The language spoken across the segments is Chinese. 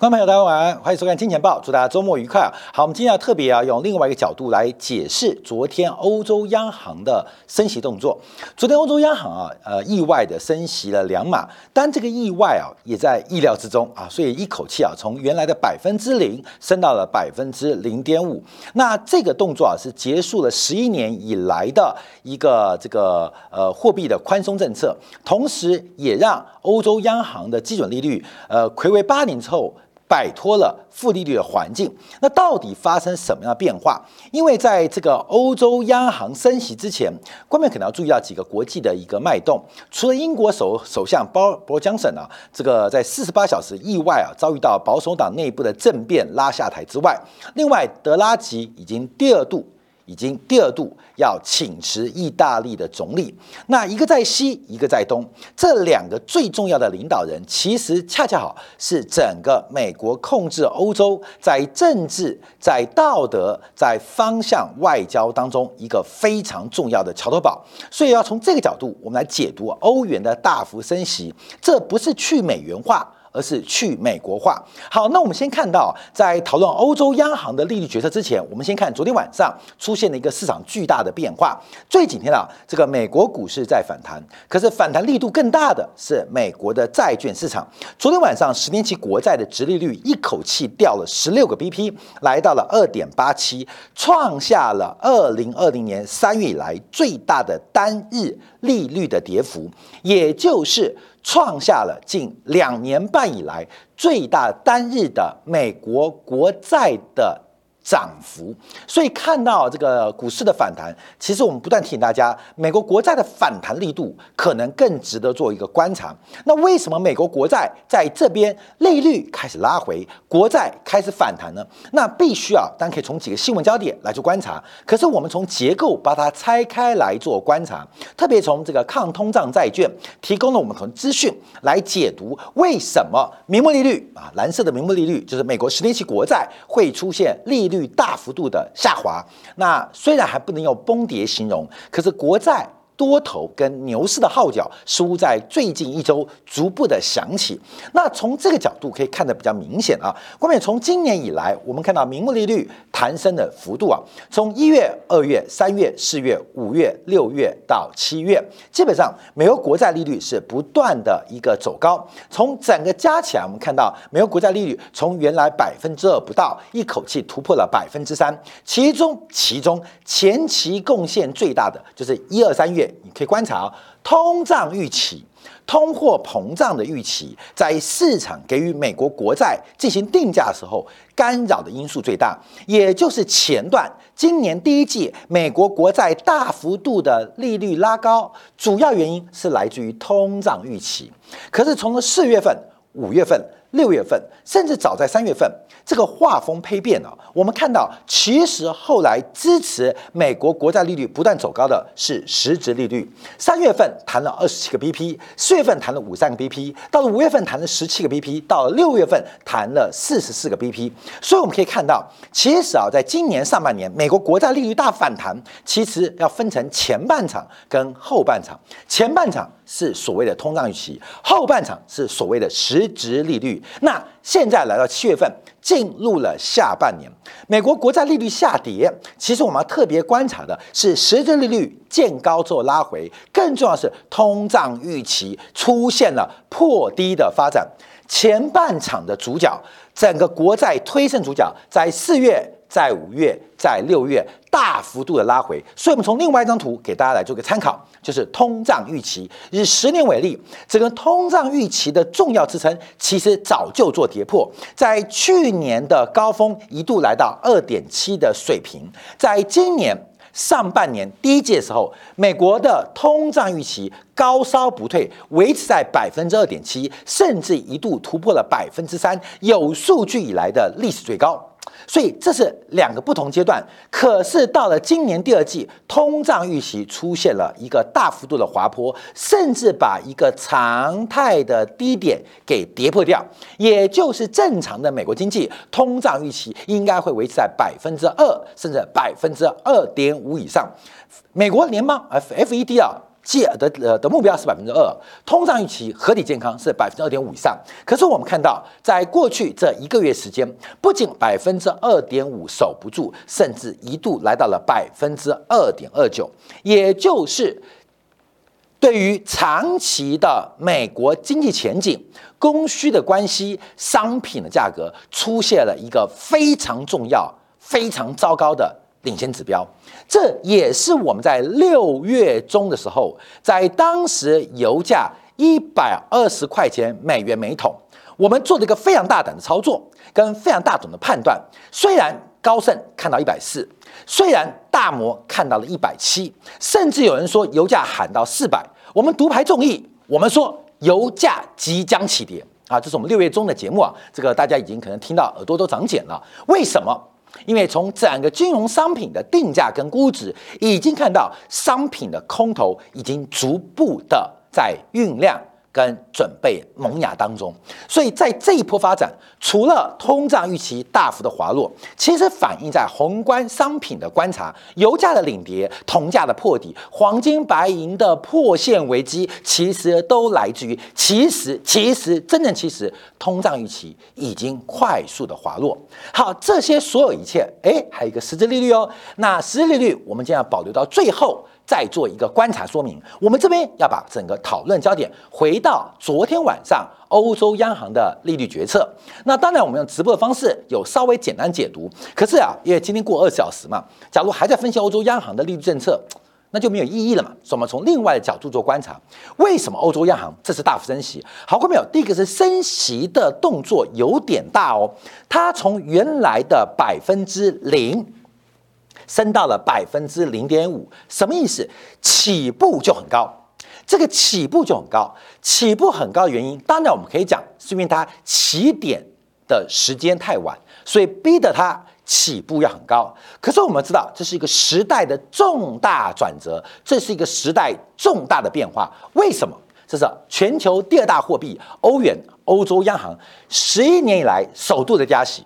观众朋友，大家晚安，欢迎收看《金钱报》，祝大家周末愉快！好，我们今天要特别啊，用另外一个角度来解释昨天欧洲央行的升息动作。昨天欧洲央行啊，呃，意外的升息了两码，但这个意外啊，也在意料之中啊，所以一口气啊，从原来的百分之零升到了百分之零点五。那这个动作啊，是结束了十一年以来的一个这个呃货币的宽松政策，同时也让欧洲央行的基准利率呃魁违八年之后。摆脱了负利率的环境，那到底发生什么样的变化？因为在这个欧洲央行升息之前，官面可能要注意到几个国际的一个脉动。除了英国首首相鲍勃江森啊，这个在四十八小时意外啊遭遇到保守党内部的政变拉下台之外，另外德拉吉已经第二度。已经第二度要请辞意大利的总理，那一个在西，一个在东，这两个最重要的领导人，其实恰恰好是整个美国控制欧洲在政治、在道德、在方向外交当中一个非常重要的桥头堡。所以要从这个角度，我们来解读欧元的大幅升息，这不是去美元化。而是去美国化。好，那我们先看到，在讨论欧洲央行的利率决策之前，我们先看昨天晚上出现了一个市场巨大的变化。最几天啊，这个美国股市在反弹，可是反弹力度更大的是美国的债券市场。昨天晚上十年期国债的直利率一口气掉了十六个 BP，来到了二点八七，创下了二零二零年三月以来最大的单日利率的跌幅，也就是。创下了近两年半以来最大单日的美国国债的。涨幅，所以看到这个股市的反弹，其实我们不断提醒大家，美国国债的反弹力度可能更值得做一个观察。那为什么美国国债在这边利率开始拉回，国债开始反弹呢？那必须啊，当然可以从几个新闻焦点来做观察。可是我们从结构把它拆开来做观察，特别从这个抗通胀债券提供了我们从资讯来解读为什么名目利率啊，蓝色的名目利率就是美国十年期国债会出现利。率大幅度的下滑，那虽然还不能用崩跌形容，可是国债。多头跟牛市的号角似乎在最近一周逐步的响起。那从这个角度可以看得比较明显啊。关键从今年以来，我们看到名目利率弹升的幅度啊，从一月、二月、三月、四月、五月、六月到七月，基本上美国国债利率是不断的一个走高。从整个加起来，我们看到美国国债利率从原来百分之二不到，一口气突破了百分之三。其中，其中前期贡献最大的就是一二三月。你可以观察啊通胀预期、通货膨胀的预期，在市场给予美国国债进行定价的时候，干扰的因素最大，也就是前段今年第一季美国国债大幅度的利率拉高，主要原因是来自于通胀预期。可是从了四月份、五月份。六月份，甚至早在三月份，这个画风丕变了。我们看到，其实后来支持美国国债利率不断走高的是实质利率。三月份谈了二十七个 BP，四月份谈了五三个 BP，到了五月份谈了十七个 BP，到六月份谈了四十四个 BP。所以我们可以看到，其实啊，在今年上半年，美国国债利率大反弹，其实要分成前半场跟后半场。前半场是所谓的通胀预期，后半场是所谓的实质利率。那现在来到七月份，进入了下半年，美国国债利率下跌。其实我们要特别观察的是，实质利率见高之后拉回，更重要是通胀预期出现了破低的发展。前半场的主角，整个国债推升主角，在四月。在五月，在六月大幅度的拉回，所以我们从另外一张图给大家来做个参考，就是通胀预期。以十年为例，整个通胀预期的重要支撑其实早就做跌破，在去年的高峰一度来到二点七的水平，在今年上半年第一季的时候，美国的通胀预期高烧不退，维持在百分之二点七，甚至一度突破了百分之三，有数据以来的历史最高。所以这是两个不同阶段，可是到了今年第二季，通胀预期出现了一个大幅度的滑坡，甚至把一个常态的低点给跌破掉。也就是正常的美国经济通胀预期应该会维持在百分之二，甚至百分之二点五以上。美国联邦 F F E D 啊，借的呃的目标是百分之二，通胀预期合理健康是百分之二点五以上。可是我们看到，在过去这一个月时间，不仅百分之二点五守不住，甚至一度来到了百分之二点二九，也就是对于长期的美国经济前景、供需的关系、商品的价格出现了一个非常重要、非常糟糕的。领先指标，这也是我们在六月中的时候，在当时油价一百二十块钱美元每桶，我们做了一个非常大胆的操作，跟非常大胆的判断。虽然高盛看到一百四，虽然大摩看到了一百七，甚至有人说油价喊到四百，我们独排众议，我们说油价即将起跌啊！这是我们六月中的节目啊，这个大家已经可能听到耳朵都长茧了。为什么？因为从整个金融商品的定价跟估值，已经看到商品的空头已经逐步的在酝酿。跟准备萌芽当中，所以在这一波发展，除了通胀预期大幅的滑落，其实反映在宏观商品的观察，油价的领跌、铜价的破底、黄金、白银的破线危机，其实都来自于，其实其实真正其实通胀预期已经快速的滑落。好，这些所有一切，哎，还有一个实质利率哦，那实质利率我们将要保留到最后。再做一个观察说明，我们这边要把整个讨论焦点回到昨天晚上欧洲央行的利率决策。那当然，我们用直播的方式有稍微简单解读。可是啊，因为今天过二十小时嘛，假如还在分析欧洲央行的利率政策，那就没有意义了嘛。所以，我们从另外的角度做观察，为什么欧洲央行这次大幅升息？好过没有？第一个是升息的动作有点大哦，它从原来的百分之零。升到了百分之零点五，什么意思？起步就很高，这个起步就很高，起步很高的原因，当然我们可以讲是因为它起点的时间太晚，所以逼得它起步要很高。可是我们知道，这是一个时代的重大转折，这是一个时代重大的变化。为什么？这是全球第二大货币欧元，欧洲央行十一年以来首度的加息，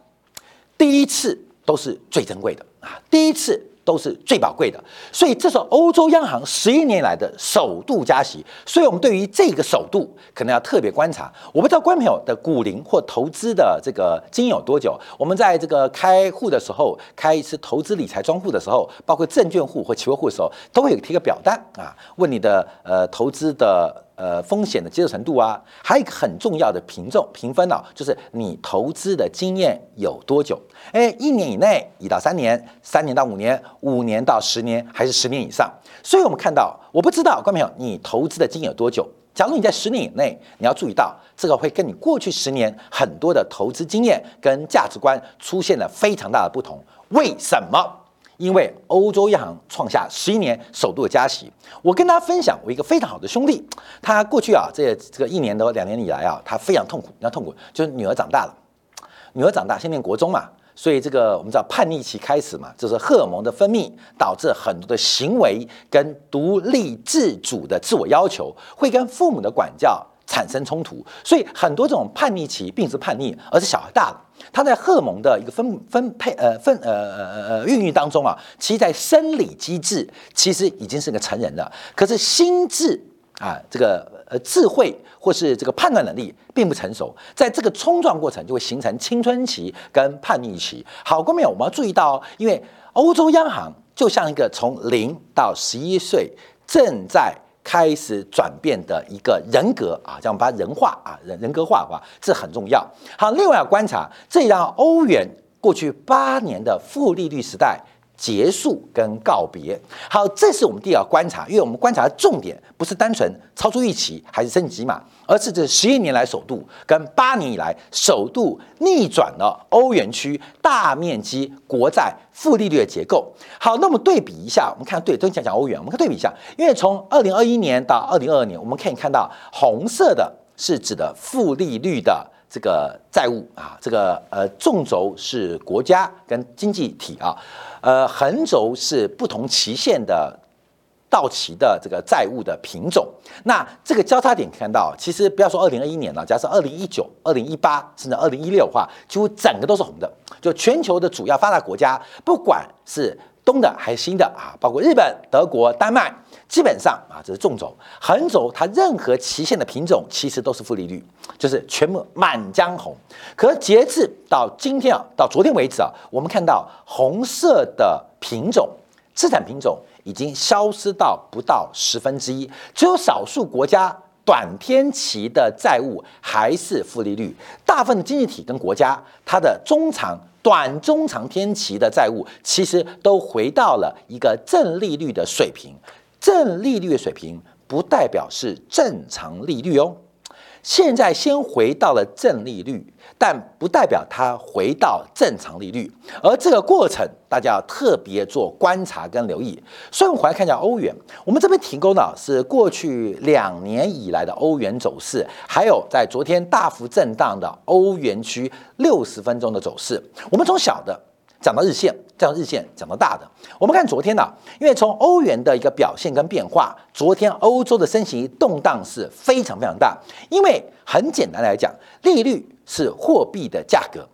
第一次都是最珍贵的。第一次都是最宝贵的，所以这是欧洲央行十一年来的首度加息，所以我们对于这个首度可能要特别观察。我不知道观众朋友的股龄或投资的这个经验有多久？我们在这个开户的时候，开一次投资理财专户的时候，包括证券户或期货户的时候，都会有贴个表单啊，问你的呃投资的。呃，风险的接受程度啊，还有一个很重要的评重评分呢，就是你投资的经验有多久？哎，一年以内，一到三年，三年到五年，五年到十年，还是十年以上？所以我们看到，我不知道观众朋友，你投资的经验有多久？假如你在十年以内，你要注意到，这个会跟你过去十年很多的投资经验跟价值观出现了非常大的不同。为什么？因为欧洲央行创下十一年首度的加息，我跟大家分享，我一个非常好的兄弟，他过去啊，这这个一年多两年以来啊，他非常痛苦，那痛苦，就是女儿长大了，女儿长大，先念国中嘛，所以这个我们知道叛逆期开始嘛，就是荷尔蒙的分泌导致很多的行为跟独立自主的自我要求会跟父母的管教产生冲突，所以很多这种叛逆期并不是叛逆，而是小孩大了。他在荷尔蒙的一个分分配呃分呃呃呃孕育当中啊，其实在生理机制其实已经是个成人了，可是心智啊这个呃智慧或是这个判断能力并不成熟，在这个冲撞过程就会形成青春期跟叛逆期。好，各位我们要注意到，因为欧洲央行就像一个从零到十一岁正在。开始转变的一个人格啊，这样把人化啊，人人格化的话，这很重要。好，另外要观察，这让欧元过去八年的负利率时代。结束跟告别，好，这是我们第二观察，因为我们观察的重点不是单纯超出预期还是升级嘛，而是这十一年来首度跟八年以来首度逆转了欧元区大面积国债负利率的结构。好，那我们对比一下，我们看对，都讲讲欧元，我们看对比一下，因为从二零二一年到二零二二年，我们可以看到红色的是指的负利率的。这个债务啊，这个呃纵轴是国家跟经济体啊，呃横轴是不同期限的到期的这个债务的品种。那这个交叉点看到，其实不要说二零二一年了，假设二零一九、二零一八甚至二零一六的话，几乎整个都是红的。就全球的主要发达国家，不管是东的还是新的啊，包括日本、德国、丹麦，基本上啊这是纵轴、横轴，它任何期限的品种其实都是负利率，就是全部满江红。可截至到今天啊，到昨天为止啊，我们看到红色的品种资产品种已经消失到不到十分之一，只有少数国家。短天期的债务还是负利率，大部分经济体跟国家，它的中长、短、中长天期的债务其实都回到了一个正利率的水平。正利率的水平不代表是正常利率哦。现在先回到了正利率，但不代表它回到正常利率，而这个过程大家要特别做观察跟留意。所以，我们回来看一下欧元，我们这边提供的是过去两年以来的欧元走势，还有在昨天大幅震荡的欧元区六十分钟的走势。我们从小的。讲到日线，这样日线，讲到大的。我们看昨天呢，因为从欧元的一个表现跟变化，昨天欧洲的升息动荡是非常非常大。因为很简单来讲，利率是货币的价格。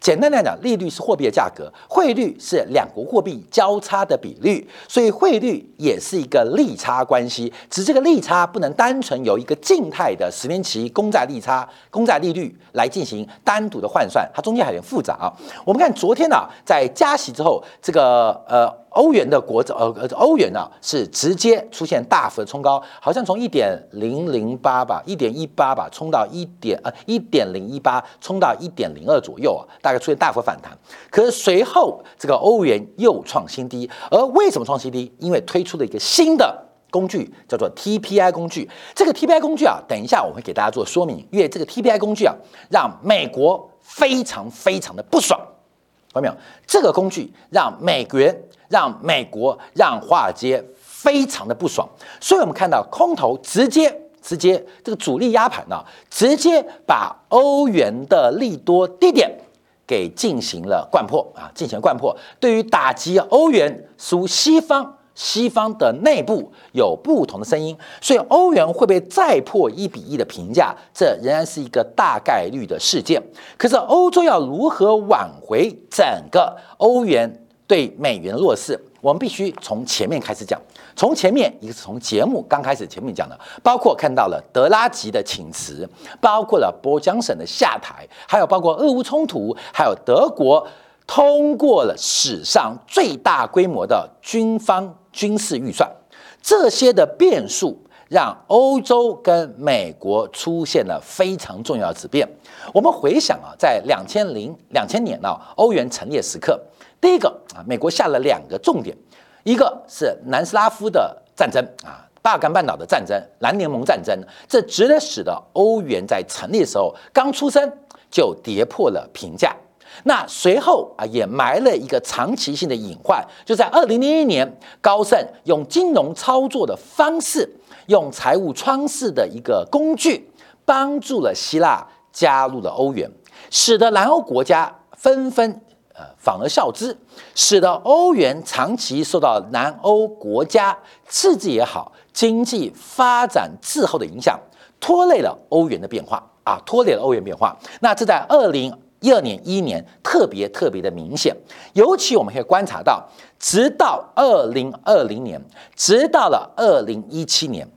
简单来讲，利率是货币的价格，汇率是两国货币交叉的比率，所以汇率也是一个利差关系。只是这个利差不能单纯由一个静态的十年期公债利差、公债利率来进行单独的换算，它中间还有点复杂啊。我们看昨天呢，在加息之后，这个呃。欧元的国债，呃呃，欧元呢是直接出现大幅的冲高，好像从一点零零八吧，一点一八吧，冲到一点呃一点零一八，冲到一点零二左右啊，大概出现大幅反弹。可是随后这个欧元又创新低，而为什么创新低？因为推出了一个新的工具，叫做 TPI 工具。这个 TPI 工具啊，等一下我会给大家做说明，因为这个 TPI 工具啊，让美国非常非常的不爽。看到没有？这个工具让美元、让美国、让华尔街非常的不爽，所以我们看到空头直接、直接这个主力压盘呢，直接把欧元的利多低点给进行了灌破啊，进行灌破。对于打击欧元，属西方。西方的内部有不同的声音，所以欧元会被再破一比一的评价，这仍然是一个大概率的事件。可是欧洲要如何挽回整个欧元对美元的弱势？我们必须从前面开始讲。从前面一个是从节目刚开始前面讲的，包括看到了德拉吉的请辞，包括了波江省的下台，还有包括俄乌冲突，还有德国通过了史上最大规模的军方。军事预算这些的变数，让欧洲跟美国出现了非常重要的质变。我们回想啊，在两千零两千年啊，欧元成立时刻，第一个啊，美国下了两个重点，一个是南斯拉夫的战争啊，巴尔干半岛的战争，蓝联盟战争，这直接使得欧元在成立的时候刚出生就跌破了评价。那随后啊，也埋了一个长期性的隐患，就在二零零一年，高盛用金融操作的方式，用财务窗式的一个工具，帮助了希腊加入了欧元，使得南欧国家纷纷反而效之，使得欧元长期受到南欧国家刺激也好，经济发展滞后的影响，拖累了欧元的变化啊，拖累了欧元变化。那这在二零。一二年、一一年特别特别的明显，尤其我们可以观察到，直到二零二零年，直到了二零一七年，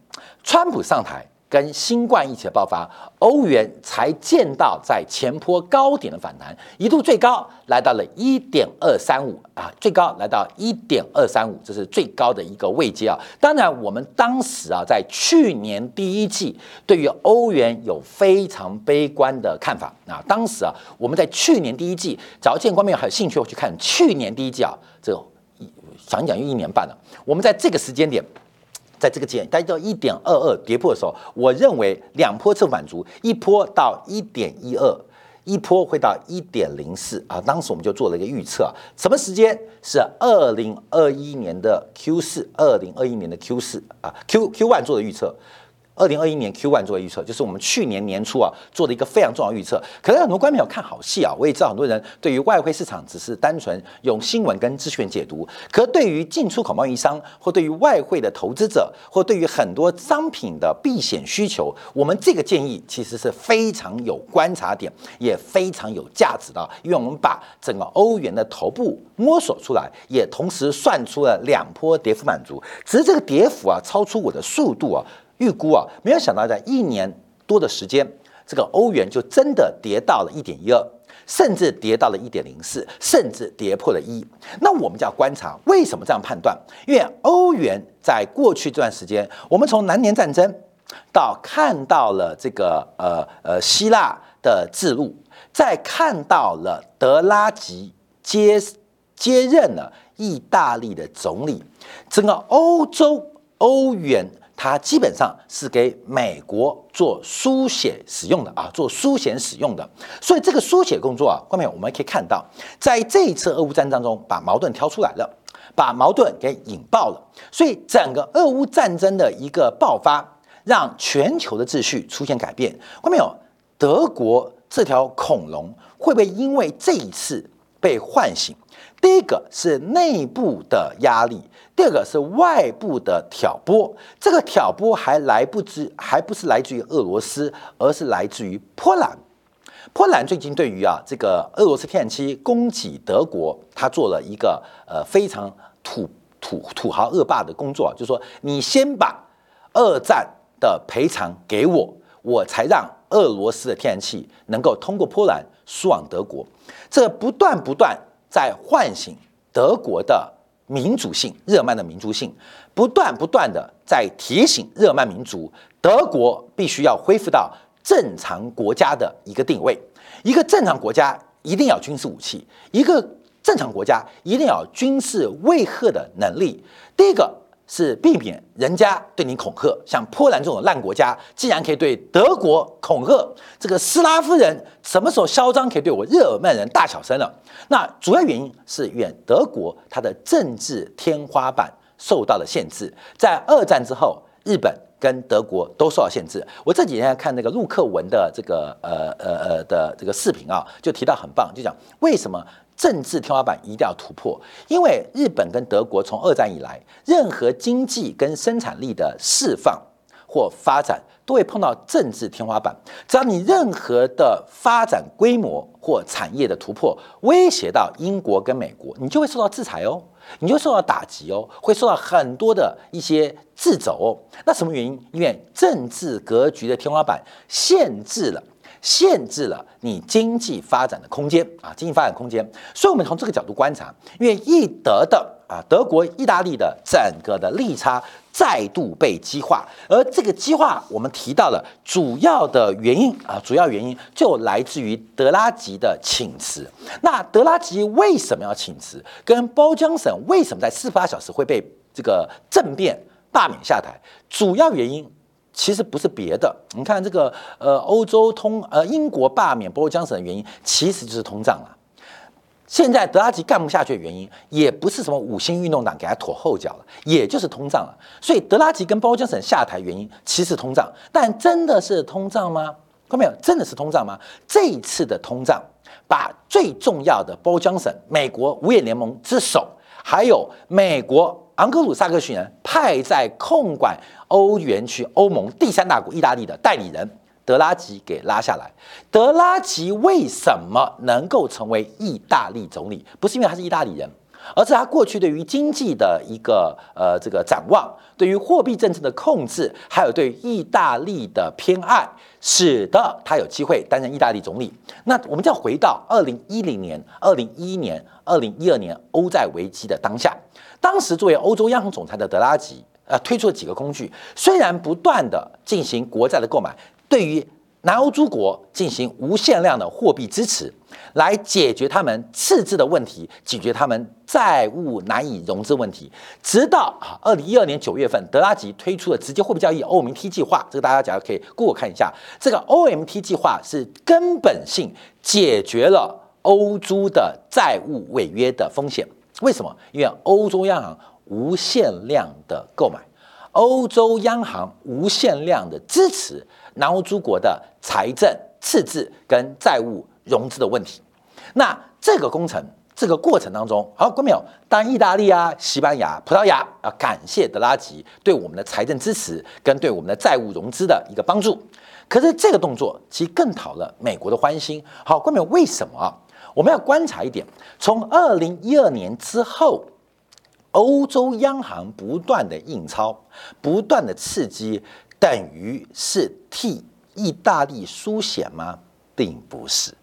川普上台。跟新冠疫情的爆发，欧元才见到在前坡高点的反弹，一度最高来到了一点二三五啊，最高来到一点二三五，这是最高的一个位阶啊。当然，我们当时啊，在去年第一季对于欧元有非常悲观的看法啊。当时啊，我们在去年第一季，只要见光面还有兴趣去看去年第一季啊，这想一讲又一年半了。我们在这个时间点。在这个阶待到一点二二跌破的时候，我认为两波测满足，一波到一点一二，一波会到一点零四啊。当时我们就做了一个预测，什么时间是二零二一年的 Q 四，二零二一年的 Q 四啊，Q Q one 做的预测，二零二一年 Q one 做预测，就是我们去年年初啊做的一个非常重要预测。可能很多观众朋友看好戏啊，我也知道很多人对于外汇市场只是单纯用新闻跟资讯解读，可对于进出口贸易商或对于外汇的投资者或对于很多商品的避险需求，我们这个建议其实是非常有观察点，也非常有价值的，因为我们把整个欧元的头部摸索出来，也同时算出了两波跌幅满足，只是这个跌幅啊超出我的速度啊。预估啊，没有想到在一年多的时间，这个欧元就真的跌到了一点一二，甚至跌到了一点零四，甚至跌破了一。那我们就要观察为什么这样判断？因为欧元在过去这段时间，我们从南年战争到看到了这个呃呃希腊的制路，再看到了德拉吉接接任了意大利的总理，整个欧洲欧元。它基本上是给美国做书写使用的啊，做书写使用的。所以这个书写工作啊，后面我们可以看到，在这一次俄乌战争中，把矛盾挑出来了，把矛盾给引爆了。所以整个俄乌战争的一个爆发，让全球的秩序出现改变。后面有德国这条恐龙会不会因为这一次被唤醒？第一个是内部的压力。第二个是外部的挑拨，这个挑拨还来不及，还不是来自于俄罗斯，而是来自于波兰。波兰最近对于啊这个俄罗斯天然气供给德国，他做了一个呃非常土土土豪恶霸的工作，就是说你先把二战的赔偿给我，我才让俄罗斯的天然气能够通过波兰输往德国。这不断不断在唤醒德国的。民主性，日耳曼的民族性，不断不断的在提醒日耳曼民族，德国必须要恢复到正常国家的一个定位。一个正常国家一定要军事武器，一个正常国家一定要军事威吓的能力。第一个。是避免人家对你恐吓，像波兰这种烂国家，既然可以对德国恐吓，这个斯拉夫人什么时候嚣张可以对我日耳曼人大小声了？那主要原因是远德国它的政治天花板受到了限制，在二战之后，日本跟德国都受到限制。我这几天看那个陆克文的这个呃呃呃的这个视频啊，就提到很棒，就讲为什么。政治天花板一定要突破，因为日本跟德国从二战以来，任何经济跟生产力的释放或发展，都会碰到政治天花板。只要你任何的发展规模或产业的突破，威胁到英国跟美国，你就会受到制裁哦，你就受到打击哦，会受到很多的一些制肘哦。那什么原因？因为政治格局的天花板限制了。限制了你经济发展的空间啊，经济发展空间。所以，我们从这个角度观察，因为易德的啊，德国、意大利的整个的利差再度被激化，而这个激化，我们提到了主要的原因啊，主要原因就来自于德拉吉的请辞。那德拉吉为什么要请辞？跟包江省为什么在四十八小时会被这个政变罢免下台？主要原因。其实不是别的，你看这个呃，欧洲通呃，英国罢免波江省的原因，其实就是通胀了。现在德拉吉干不下去的原因，也不是什么五星运动党给他拖后脚了，也就是通胀了。所以德拉吉跟包江省下台原因，其实通胀。但真的是通胀吗？看到没有？真的是通胀吗？这一次的通胀，把最重要的包江省、美国五眼联盟之首，还有美国。昂格鲁萨克逊人派在控管欧元区欧盟第三大国意大利的代理人德拉吉给拉下来。德拉吉为什么能够成为意大利总理？不是因为他是意大利人，而是他过去对于经济的一个呃这个展望，对于货币政策的控制，还有对意大利的偏爱，使得他有机会担任意大利总理。那我们就要回到二零一零年、二零一一年、二零一二年欧债危机的当下。当时作为欧洲央行总裁的德拉吉，呃，推出了几个工具，虽然不断的进行国债的购买，对于南欧诸国进行无限量的货币支持，来解决他们赤字的问题，解决他们债务难以融资问题。直到啊，二零一二年九月份，德拉吉推出了直接货币交易 OMT 计划，这个大家假如可以过看一下，这个 OMT 计划是根本性解决了欧洲的债务违约的风险。为什么？因为欧洲央行无限量的购买，欧洲央行无限量的支持南欧诸国的财政赤字跟债务融资的问题。那这个工程。这个过程当中，好，观众朋友，当意大利啊、西班牙、葡萄牙要感谢德拉吉对我们的财政支持跟对我们的债务融资的一个帮助。可是这个动作其实更讨了美国的欢心。好，观众朋友，为什么？我们要观察一点，从二零一二年之后，欧洲央行不断的印钞、不断的刺激，等于是替意大利输血吗？并不是。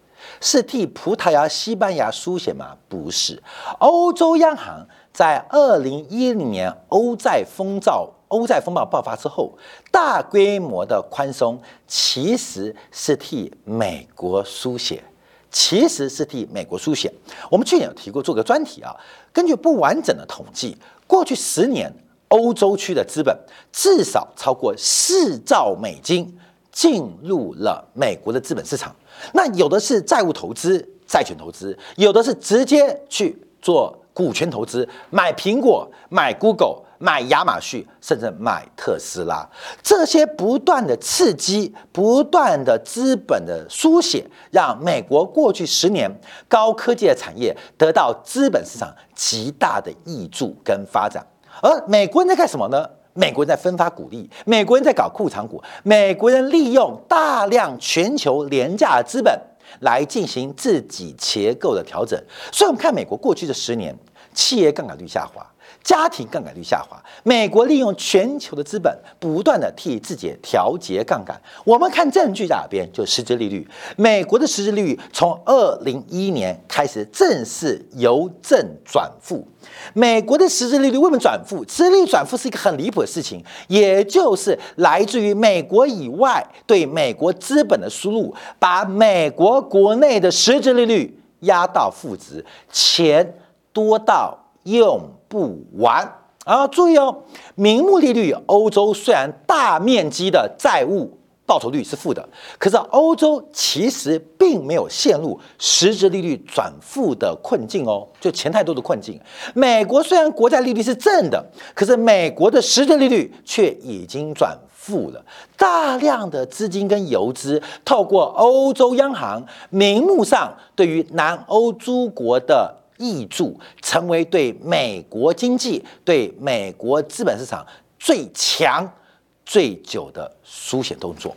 是替葡萄牙、西班牙输血吗？不是。欧洲央行在二零一零年欧债风暴、欧债风暴爆发之后，大规模的宽松，其实是替美国输血，其实是替美国输血。我们去年有提过，做个专题啊。根据不完整的统计，过去十年欧洲区的资本至少超过四兆美金进入了美国的资本市场。那有的是债务投资、债权投资，有的是直接去做股权投资，买苹果、买 Google、买亚马逊，甚至买特斯拉。这些不断的刺激、不断的资本的书写，让美国过去十年高科技的产业得到资本市场极大的益助跟发展。而美国人在干什么呢？美国人在分发股利，美国人在搞库藏股，美国人利用大量全球廉价的资本来进行自己结构的调整。所以，我们看美国过去的十年，企业杠杆率下滑。家庭杠杆率下滑，美国利用全球的资本，不断的替自己调节杠杆。我们看证据在哪边？就实质利率。美国的实质利率从二零一一年开始正式由正转负。美国的实质利率为什么转负？实质利率转负是一个很离谱的事情，也就是来自于美国以外对美国资本的输入，把美国国内的实质利率压到负值，钱多到用。不完啊！注意哦，名目利率，欧洲虽然大面积的债务报酬率是负的，可是欧洲其实并没有陷入实质利率转负的困境哦，就钱太多的困境。美国虽然国债利率是正的，可是美国的实质利率却已经转负了，大量的资金跟游资透过欧洲央行，名目上对于南欧诸国的。挹注成为对美国经济、对美国资本市场最强、最久的书写动作，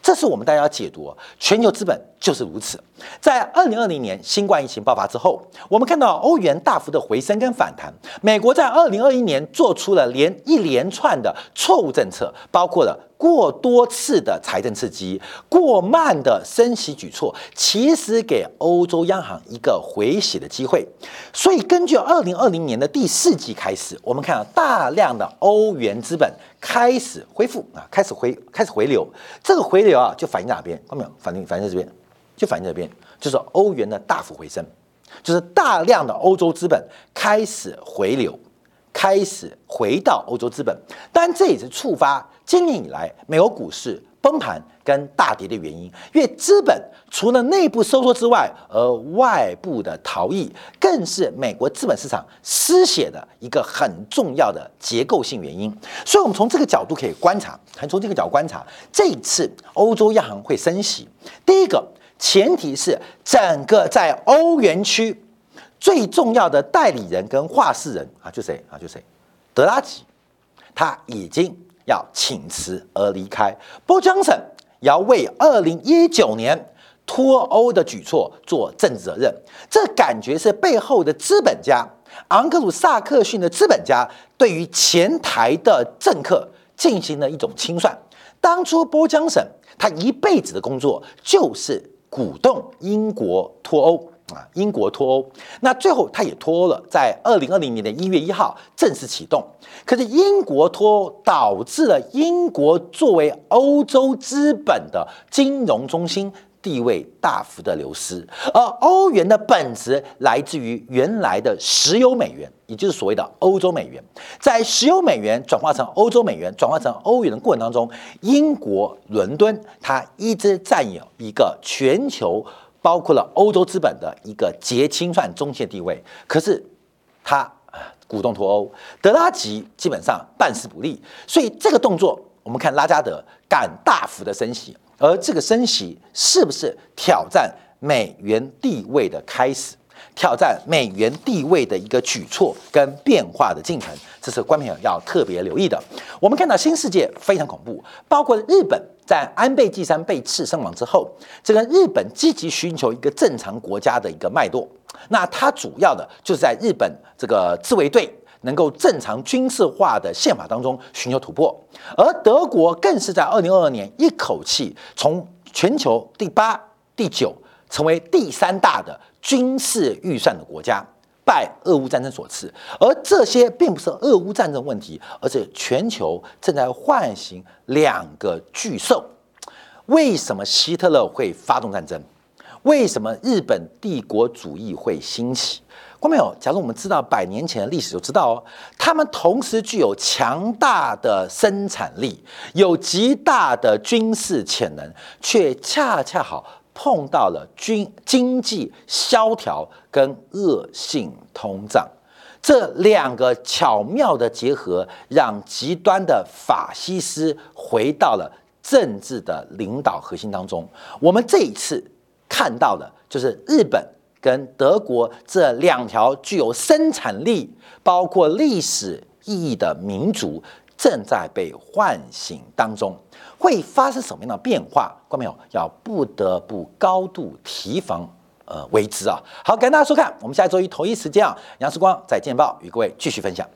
这是我们大家解读。全球资本就是如此。在二零二零年新冠疫情爆发之后，我们看到欧元大幅的回升跟反弹。美国在二零二一年做出了连一连串的错误政策，包括了。过多次的财政刺激，过慢的升息举措，其实给欧洲央行一个回血的机会。所以，根据二零二零年的第四季开始，我们看到大量的欧元资本开始恢复啊，开始回开始回流。这个回流啊，就反映哪边？看到没有？反映反映在这边，就反映这边，就是欧元的大幅回升，就是大量的欧洲资本开始回流，开始回到欧洲资本。当然这也是触发。今年以来，美国股市崩盘跟大跌的原因，因为资本除了内部收缩之外，而外部的逃逸更是美国资本市场失血的一个很重要的结构性原因。所以，我们从这个角度可以观察，还从这个角度观察，这一次欧洲央行会升息，第一个前提是整个在欧元区最重要的代理人跟话事人啊，就谁啊，就谁，德拉吉，他已经。要请辞而离开，波江省要为二零一九年脱欧的举措做政治责任。这感觉是背后的资本家昂克鲁萨克逊的资本家对于前台的政客进行了一种清算。当初波江省他一辈子的工作就是鼓动英国脱欧。啊，英国脱欧，那最后他也脱欧了，在二零二零年的一月一号正式启动。可是英国脱欧导致了英国作为欧洲资本的金融中心地位大幅的流失，而欧元的本质来自于原来的石油美元，也就是所谓的欧洲美元。在石油美元转化成欧洲美元、转化成欧元的过程当中，英国伦敦它一直占有一个全球。包括了欧洲资本的一个结清算中介地位，可是它鼓动脱欧，德拉吉基本上办事不利，所以这个动作，我们看拉加德敢大幅的升息，而这个升息是不是挑战美元地位的开始？挑战美元地位的一个举措跟变化的进程，这是观众要特别留意的。我们看到新世界非常恐怖，包括日本在安倍晋三被刺身亡之后，这个日本积极寻求一个正常国家的一个脉络。那它主要的就是在日本这个自卫队能够正常军事化的宪法当中寻求突破，而德国更是在二零二二年一口气从全球第八、第九成为第三大的。军事预算的国家，拜俄乌战争所赐，而这些并不是俄乌战争问题，而是全球正在唤醒两个巨兽。为什么希特勒会发动战争？为什么日本帝国主义会兴起？观众朋友，假如我们知道百年前的历史，就知道哦，他们同时具有强大的生产力，有极大的军事潜能，却恰恰好。碰到了军经济萧条跟恶性通胀这两个巧妙的结合，让极端的法西斯回到了政治的领导核心当中。我们这一次看到的，就是日本跟德国这两条具有生产力、包括历史意义的民族。正在被唤醒当中，会发生什么样的变化？观众朋友要不得不高度提防，呃，为之啊！好，感谢大家收看，我们下周一同一时间啊，杨世光在见报与各位继续分享。